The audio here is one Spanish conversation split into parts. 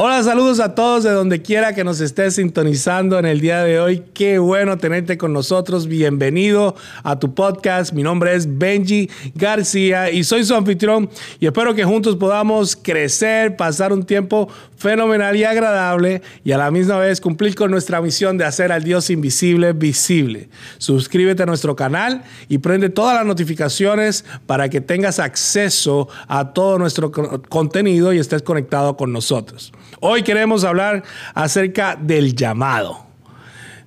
Hola, saludos a todos de donde quiera que nos estés sintonizando en el día de hoy. Qué bueno tenerte con nosotros. Bienvenido a tu podcast. Mi nombre es Benji García y soy su anfitrión y espero que juntos podamos crecer, pasar un tiempo fenomenal y agradable y a la misma vez cumplir con nuestra misión de hacer al Dios invisible visible. Suscríbete a nuestro canal y prende todas las notificaciones para que tengas acceso a todo nuestro contenido y estés conectado con nosotros. Hoy queremos hablar acerca del llamado.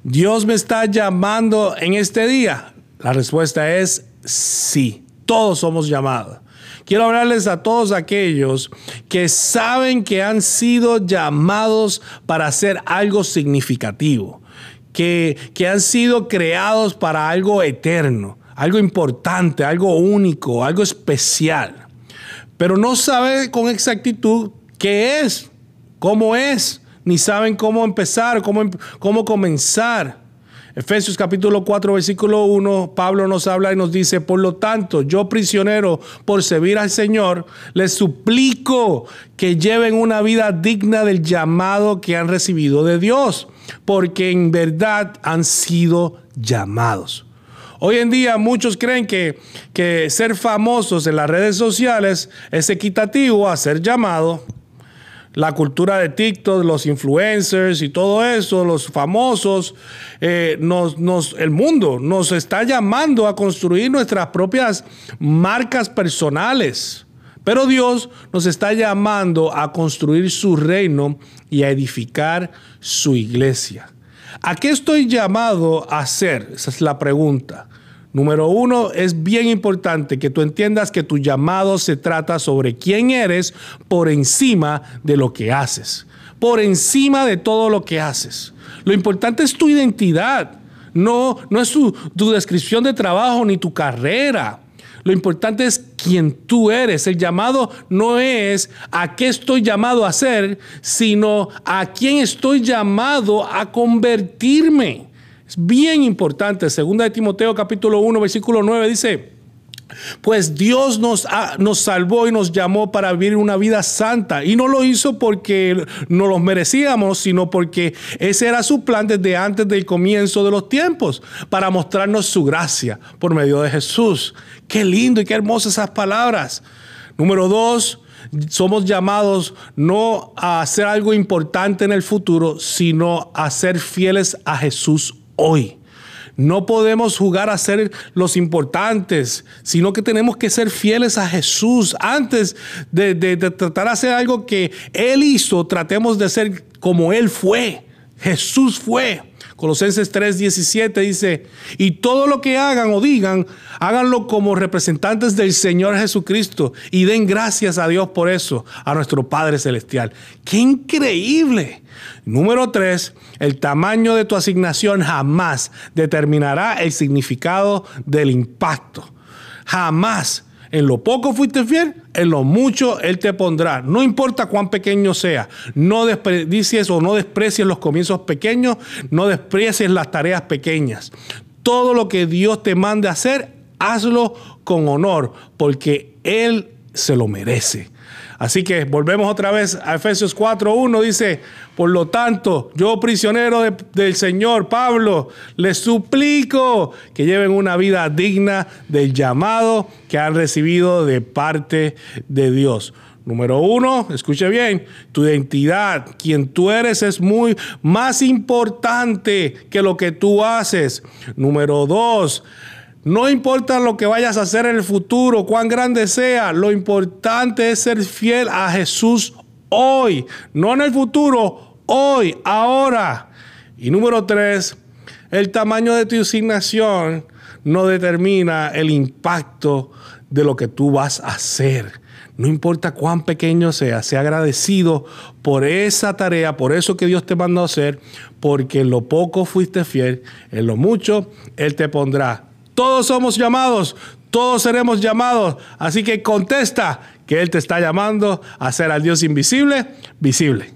¿Dios me está llamando en este día? La respuesta es sí. Todos somos llamados. Quiero hablarles a todos aquellos que saben que han sido llamados para hacer algo significativo, que, que han sido creados para algo eterno, algo importante, algo único, algo especial. Pero no sabe con exactitud qué es, cómo es, ni saben cómo empezar, cómo, cómo comenzar. Efesios capítulo 4, versículo 1, Pablo nos habla y nos dice, por lo tanto, yo prisionero por servir al Señor, les suplico que lleven una vida digna del llamado que han recibido de Dios, porque en verdad han sido llamados. Hoy en día muchos creen que, que ser famosos en las redes sociales es equitativo a ser llamado la cultura de TikTok, los influencers y todo eso, los famosos, eh, nos, nos, el mundo nos está llamando a construir nuestras propias marcas personales. Pero Dios nos está llamando a construir su reino y a edificar su iglesia. ¿A qué estoy llamado a hacer? Esa es la pregunta. Número uno, es bien importante que tú entiendas que tu llamado se trata sobre quién eres por encima de lo que haces, por encima de todo lo que haces. Lo importante es tu identidad, no, no es tu, tu descripción de trabajo ni tu carrera. Lo importante es quién tú eres. El llamado no es a qué estoy llamado a hacer, sino a quién estoy llamado a convertirme. Bien importante. Segunda de Timoteo capítulo 1 versículo 9 dice, pues Dios nos, nos salvó y nos llamó para vivir una vida santa. Y no lo hizo porque no los merecíamos, sino porque ese era su plan desde antes del comienzo de los tiempos, para mostrarnos su gracia por medio de Jesús. Qué lindo y qué hermosas esas palabras. Número dos, somos llamados no a hacer algo importante en el futuro, sino a ser fieles a Jesús hoy. No podemos jugar a ser los importantes, sino que tenemos que ser fieles a Jesús. Antes de, tratar de hacer algo que Él hizo, tratemos de ser como Él fue. Jesús fue. Colosenses 3:17 dice, y todo lo que hagan o digan, háganlo como representantes del Señor Jesucristo y den gracias a Dios por eso, a nuestro Padre Celestial. ¡Qué increíble! Número 3, el tamaño de tu asignación jamás determinará el significado del impacto. Jamás en lo poco fuiste fiel, en lo mucho Él te pondrá. No importa cuán pequeño sea. No desprecies o no desprecies los comienzos pequeños, no desprecies las tareas pequeñas. Todo lo que Dios te mande hacer, hazlo con honor, porque Él se lo merece. Así que volvemos otra vez a Efesios 4.1. Dice, por lo tanto, yo prisionero del Señor, Pablo, les suplico que lleven una vida digna del llamado que han recibido de parte de Dios. Número uno, escuche bien, tu identidad, quien tú eres es muy más importante que lo que tú haces. Número dos, no importa lo que vayas a hacer en el futuro, cuán grande sea, lo importante es ser fiel a Jesús hoy, no en el futuro, hoy, ahora. Y número tres, el tamaño de tu asignación no determina el impacto de lo que tú vas a hacer. No importa cuán pequeño sea, sea agradecido por esa tarea, por eso que Dios te mandó a hacer, porque en lo poco fuiste fiel, en lo mucho Él te pondrá todos somos llamados, todos seremos llamados. Así que contesta que Él te está llamando a ser al Dios invisible visible.